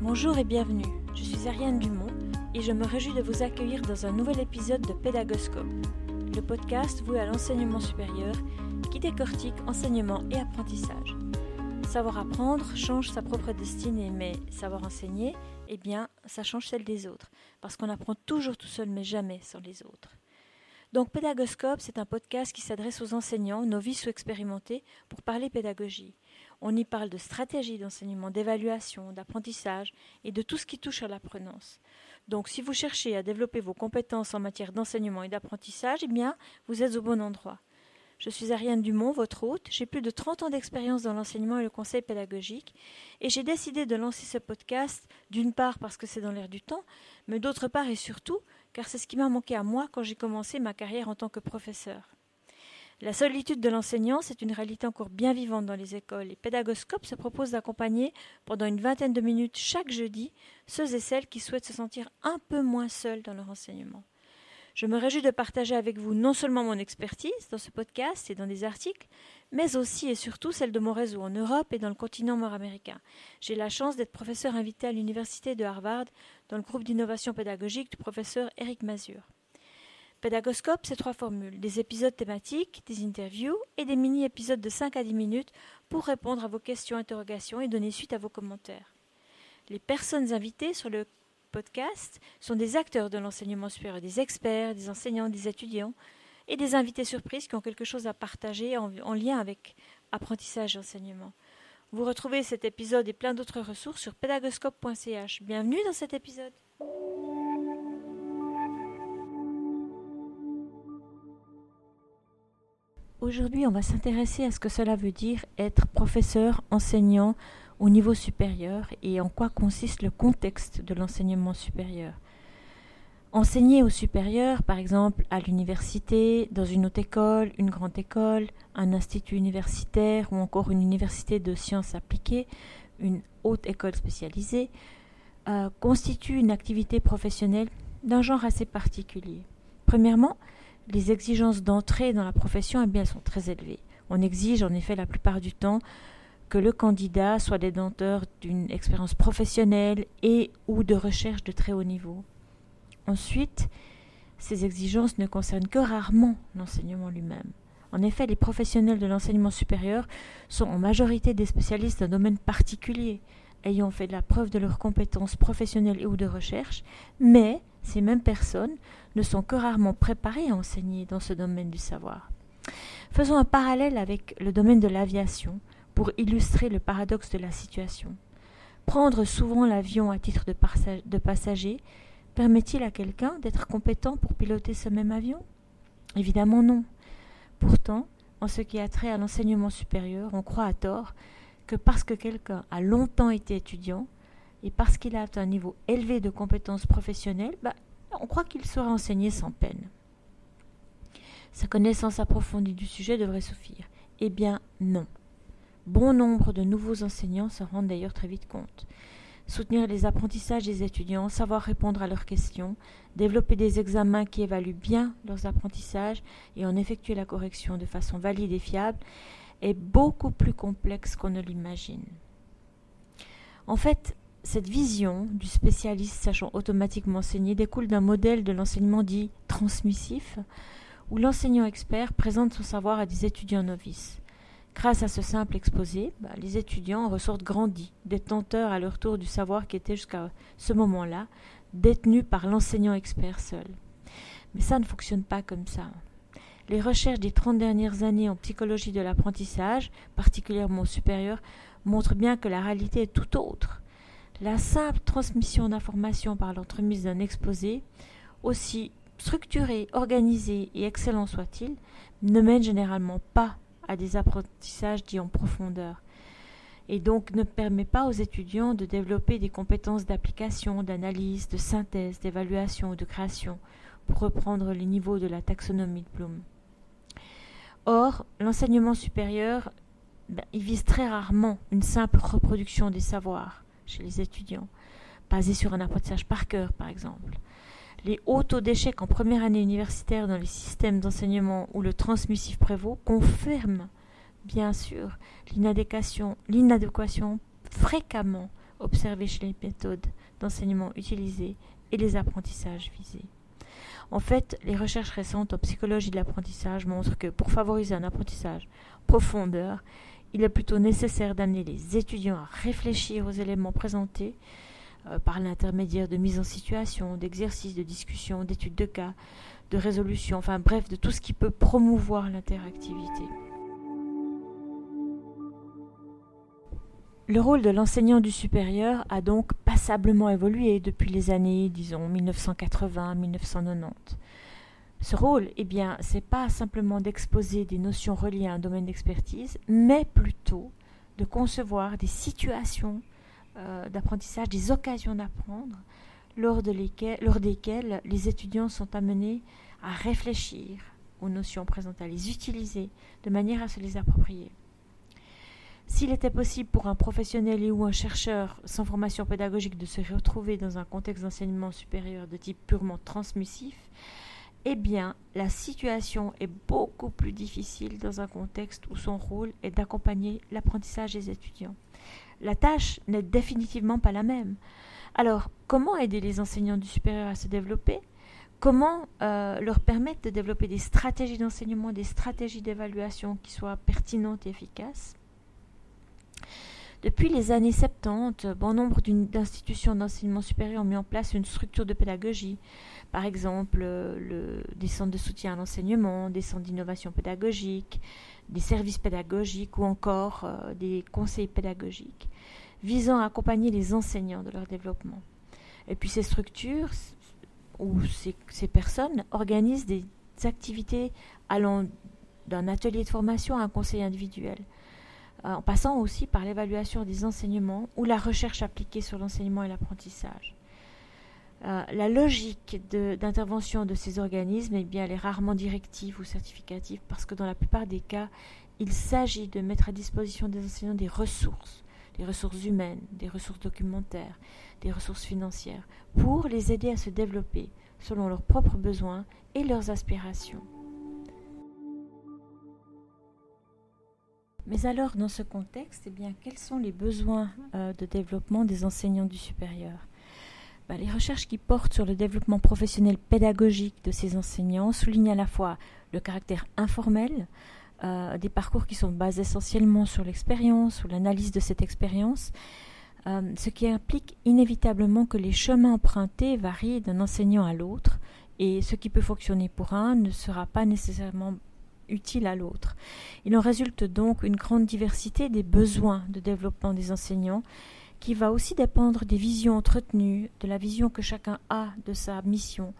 Bonjour et bienvenue, je suis Ariane Dumont et je me réjouis de vous accueillir dans un nouvel épisode de Pédagoscope, le podcast voué à l'enseignement supérieur qui décortique enseignement et apprentissage. Savoir apprendre change sa propre destinée, mais savoir enseigner, eh bien, ça change celle des autres, parce qu'on apprend toujours tout seul, mais jamais sans les autres. Donc Pédagoscope, c'est un podcast qui s'adresse aux enseignants, novices ou expérimentés, pour parler pédagogie. On y parle de stratégie d'enseignement, d'évaluation, d'apprentissage et de tout ce qui touche à l'apprenance. Donc si vous cherchez à développer vos compétences en matière d'enseignement et d'apprentissage, eh bien, vous êtes au bon endroit. Je suis Ariane Dumont, votre hôte. J'ai plus de 30 ans d'expérience dans l'enseignement et le conseil pédagogique. Et j'ai décidé de lancer ce podcast, d'une part parce que c'est dans l'air du temps, mais d'autre part et surtout car c'est ce qui m'a manqué à moi quand j'ai commencé ma carrière en tant que professeur. La solitude de l'enseignant, c'est une réalité encore bien vivante dans les écoles et Pédagoscope se propose d'accompagner pendant une vingtaine de minutes chaque jeudi ceux et celles qui souhaitent se sentir un peu moins seuls dans leur enseignement. Je me réjouis de partager avec vous non seulement mon expertise dans ce podcast et dans des articles, mais aussi et surtout celle de mon réseau en Europe et dans le continent nord-américain. J'ai la chance d'être professeur invité à l'université de Harvard dans le groupe d'innovation pédagogique du professeur Eric Mazur. Pédagoscope, c'est trois formules des épisodes thématiques, des interviews et des mini-épisodes de 5 à 10 minutes pour répondre à vos questions, interrogations et donner suite à vos commentaires. Les personnes invitées sur le podcast sont des acteurs de l'enseignement supérieur, des experts, des enseignants, des étudiants et des invités surprises qui ont quelque chose à partager en, en lien avec apprentissage et enseignement. Vous retrouvez cet épisode et plein d'autres ressources sur pédagoscope.ch. Bienvenue dans cet épisode. Aujourd'hui, on va s'intéresser à ce que cela veut dire être professeur, enseignant au niveau supérieur et en quoi consiste le contexte de l'enseignement supérieur. Enseigner au supérieur, par exemple à l'université, dans une haute école, une grande école, un institut universitaire ou encore une université de sciences appliquées, une haute école spécialisée, euh, constitue une activité professionnelle d'un genre assez particulier. Premièrement, les exigences d'entrée dans la profession, eh bien, sont très élevées. On exige en effet la plupart du temps que le candidat soit détenteur d'une expérience professionnelle et ou de recherche de très haut niveau. Ensuite, ces exigences ne concernent que rarement l'enseignement lui-même. En effet, les professionnels de l'enseignement supérieur sont en majorité des spécialistes d'un domaine particulier, ayant fait la preuve de leurs compétences professionnelles et ou de recherche, mais ces mêmes personnes ne sont que rarement préparées à enseigner dans ce domaine du savoir. Faisons un parallèle avec le domaine de l'aviation pour illustrer le paradoxe de la situation. Prendre souvent l'avion à titre de, passager permet-il à quelqu'un d'être compétent pour piloter ce même avion? Évidemment non. Pourtant, en ce qui a trait à l'enseignement supérieur, on croit à tort que parce que quelqu'un a longtemps été étudiant, et parce qu'il a un niveau élevé de compétences professionnelles, bah, on croit qu'il sera enseigné sans peine. Sa connaissance approfondie du sujet devrait suffire. Eh bien non. Bon nombre de nouveaux enseignants se rendent d'ailleurs très vite compte. Soutenir les apprentissages des étudiants, savoir répondre à leurs questions, développer des examens qui évaluent bien leurs apprentissages et en effectuer la correction de façon valide et fiable est beaucoup plus complexe qu'on ne l'imagine. En fait, cette vision du spécialiste sachant automatiquement enseigner découle d'un modèle de l'enseignement dit transmissif, où l'enseignant expert présente son savoir à des étudiants novices. Grâce à ce simple exposé, bah, les étudiants ressortent grandis, détenteurs à leur tour du savoir qui était jusqu'à ce moment-là détenu par l'enseignant expert seul. Mais ça ne fonctionne pas comme ça. Les recherches des trente dernières années en psychologie de l'apprentissage, particulièrement supérieure, montrent bien que la réalité est tout autre. La simple transmission d'informations par l'entremise d'un exposé, aussi structuré, organisé et excellent soit-il, ne mène généralement pas à des apprentissages dits en profondeur et donc ne permet pas aux étudiants de développer des compétences d'application, d'analyse, de synthèse, d'évaluation ou de création, pour reprendre les niveaux de la taxonomie de Bloom. Or, l'enseignement supérieur, ben, vise très rarement une simple reproduction des savoirs chez les étudiants, basé sur un apprentissage par cœur, par exemple. Les hauts taux d'échec en première année universitaire dans les systèmes d'enseignement où le transmissif prévaut confirment, bien sûr, l'inadéquation, fréquemment observés chez les méthodes d'enseignement utilisées et les apprentissages visés. En fait, les recherches récentes en psychologie de l'apprentissage montrent que pour favoriser un apprentissage profondeur, il est plutôt nécessaire d'amener les étudiants à réfléchir aux éléments présentés euh, par l'intermédiaire de mise en situation, d'exercices, de discussions, d'études de cas, de résolution, enfin bref, de tout ce qui peut promouvoir l'interactivité. Le rôle de l'enseignant du supérieur a donc passablement évolué depuis les années, disons, 1980-1990. Ce rôle, eh bien, c'est pas simplement d'exposer des notions reliées à un domaine d'expertise, mais plutôt de concevoir des situations euh, d'apprentissage, des occasions d'apprendre, lors, desquelles les étudiants sont amenés à réfléchir aux notions présentes, à les utiliser de manière à se les approprier. S'il était possible pour un professionnel et ou un chercheur sans formation pédagogique de se retrouver dans un contexte d'enseignement supérieur de type purement transmissif, eh bien, la situation est beaucoup plus difficile dans un contexte où son rôle est d'accompagner l'apprentissage des étudiants. La tâche n'est définitivement pas la même. Alors, comment aider les enseignants du supérieur à se développer? Comment euh, leur permettre de développer des stratégies d'enseignement, des stratégies d'évaluation qui soient pertinentes et efficaces? Depuis les années 70, bon nombre d'institutions d'enseignement supérieur ont mis en place une structure de pédagogie. Par exemple, le, des centres de soutien à l'enseignement, des centres d'innovation pédagogique, des services pédagogiques ou encore euh, des conseils pédagogiques visant à accompagner les enseignants de leur développement. Et puis ces structures ou ces, ces personnes organisent des activités allant d'un atelier de formation à un conseil individuel. Euh, en passant aussi par l'évaluation des enseignements ou la recherche appliquée sur l'enseignement et l'apprentissage. Euh, la logique d'intervention de, ces organismes eh elle est rarement directive ou certificative parce que dans la plupart des cas, il s'agit de mettre à disposition des enseignants des ressources, des ressources humaines, des ressources documentaires, des ressources financières, pour les aider à se développer selon leurs propres besoins et leurs aspirations. Mais alors, dans ce contexte, eh quels sont les besoins euh, de développement des enseignants du supérieur? Ben, Les recherches qui portent sur le développement professionnel pédagogique de ces enseignants soulignent à la fois le caractère informel euh, des parcours qui sont basés essentiellement sur l'expérience ou l'analyse de cette expérience, euh, ce qui implique inévitablement que les chemins empruntés varient d'un enseignant à l'autre, et ce qui peut fonctionner pour un ne sera pas nécessairement utile à l'autre. Il en résulte donc une grande diversité des besoins de développement des enseignants qui va aussi dépendre des visions entretenues, de la vision que chacun a de sa mission,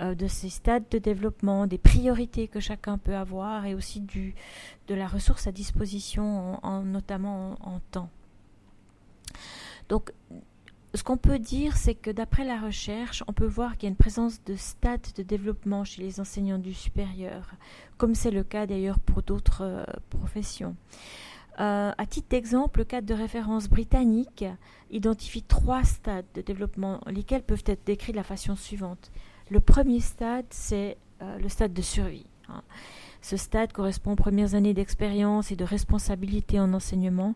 euh, de ses stades de développement, des priorités que chacun peut avoir et aussi du, de la ressource à disposition, en, notamment en, en temps. Donc, ce qu'on peut dire, c'est que d'après la recherche, on peut voir qu'il y a une présence de stades de développement chez les enseignants du supérieur, comme c'est le cas d'ailleurs pour d'autres euh, professions. Euh, à titre d'exemple, le cadre de référence britannique identifie trois stades de développement, lesquels peuvent être décrits de la façon suivante. Le premier stade, c'est euh, le stade de survie. Hein. Ce stade correspond aux premières années d'expérience et de responsabilité en enseignement.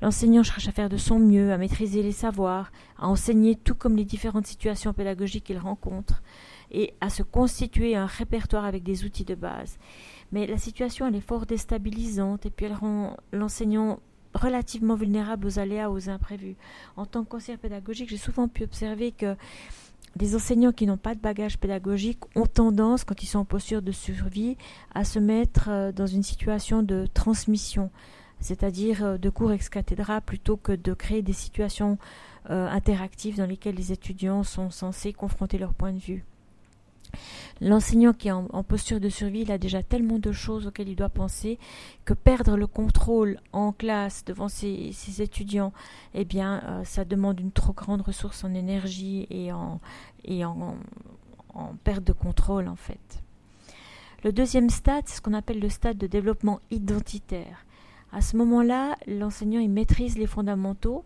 L'enseignant cherche à faire de son mieux, à maîtriser les savoirs, à enseigner tout comme les différentes situations pédagogiques qu'il rencontre, et à se constituer un répertoire avec des outils de base. Mais la situation, elle est fort déstabilisante, et puis elle rend l'enseignant relativement vulnérable aux aléas, aux imprévus. En tant que conseiller pédagogique, j'ai souvent pu observer que des enseignants qui n'ont pas de bagage pédagogique ont tendance, quand ils sont en posture de survie, à se mettre euh, dans une situation de transmission c'est-à-dire euh, de cours ex cathedra plutôt que de créer des situations euh, interactives dans lesquelles les étudiants sont censés confronter leur point de vue. L'enseignant qui est en, posture de survie, a déjà tellement de choses auxquelles il doit penser que perdre le contrôle en classe devant ses, étudiants, eh bien, euh, ça demande une trop grande ressource en énergie et en, et en, en perte de contrôle en fait. Le deuxième stade, c'est ce qu'on appelle le stade de développement identitaire. À ce moment-là, l'enseignant il maîtrise les fondamentaux,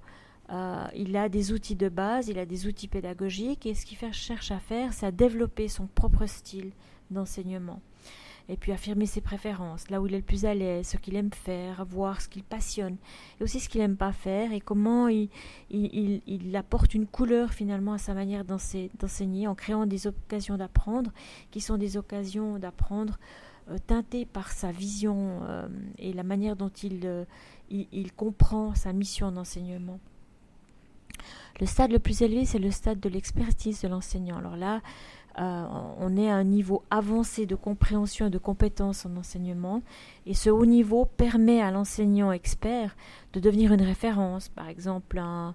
euh, il a des outils de base, il a des outils pédagogiques, et ce qu'il cherche à faire, c'est à développer son propre style d'enseignement. et puis affirmer ses préférences, là où il est le plus à l'aise, ce qu'il aime faire, voir ce qu'il passionne, et aussi ce qu'il n'aime pas faire, et comment il, apporte une couleur finalement à sa manière d'enseigner en créant des occasions d'apprendre, qui sont des occasions d'apprendre euh, teintées par sa vision euh, et la manière dont il comprend sa mission d'enseignement. Le stade le plus élevé, c'est le stade de l'expertise de l'enseignant. Alors là, euh, on est à un niveau avancé de compréhension et de compétence en enseignement. Et ce haut niveau permet à l'enseignant expert de devenir une référence, par exemple un,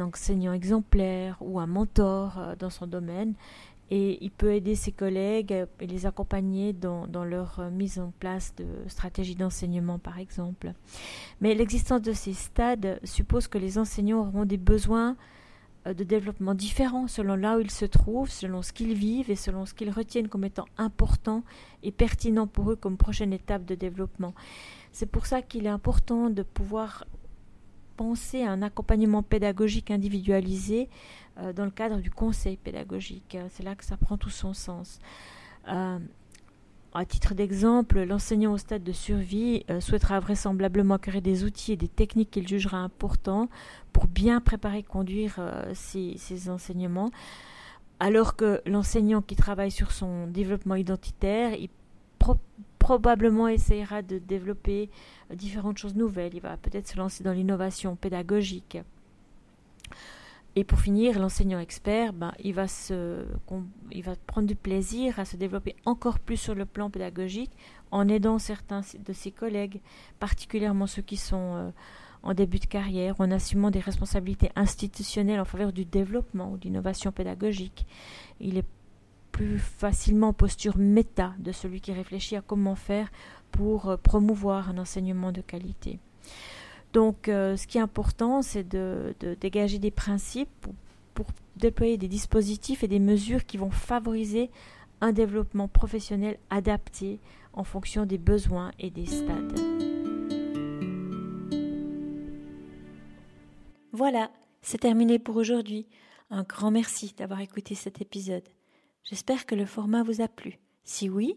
enseignant exemplaire ou un mentor euh, dans son domaine. Et il peut aider ses collègues et les accompagner dans, leur euh, mise en place de stratégies d'enseignement, par exemple. Mais l'existence de ces stades suppose que les enseignants auront des besoins euh, de développement différents selon là où ils se trouvent, selon ce qu'ils vivent et selon ce qu'ils retiennent comme étant important et pertinent pour eux comme prochaine étape de développement. C'est pour ça qu'il est important de pouvoir penser à un accompagnement pédagogique individualisé euh, dans le cadre du conseil pédagogique. C'est là que ça prend tout son sens. Euh, à titre d'exemple, l'enseignant au stade de survie euh, souhaitera vraisemblablement acquérir des outils et des techniques qu'il jugera importants pour bien préparer et conduire euh, ses, enseignements, alors que l'enseignant qui travaille sur son développement identitaire, il probablement essayera de développer euh, différentes choses nouvelles. Il va peut-être se lancer dans l'innovation pédagogique. Et pour finir, l'enseignant expert, ben, il, va prendre du plaisir à se développer encore plus sur le plan pédagogique en aidant certains de ses collègues, particulièrement ceux qui sont euh, en début de carrière, en assumant des responsabilités institutionnelles en faveur du développement ou d'innovation pédagogique. Il est plus facilement en posture méta de celui qui réfléchit à comment faire pour euh, promouvoir un enseignement de qualité. Donc, euh, ce qui est important, c'est de, dégager des principes pour, déployer des dispositifs et des mesures qui vont favoriser un développement professionnel adapté en fonction des besoins et des stades. Voilà, c'est terminé pour aujourd'hui. Un grand merci d'avoir écouté cet épisode. J'espère que le format vous a plu. Si oui,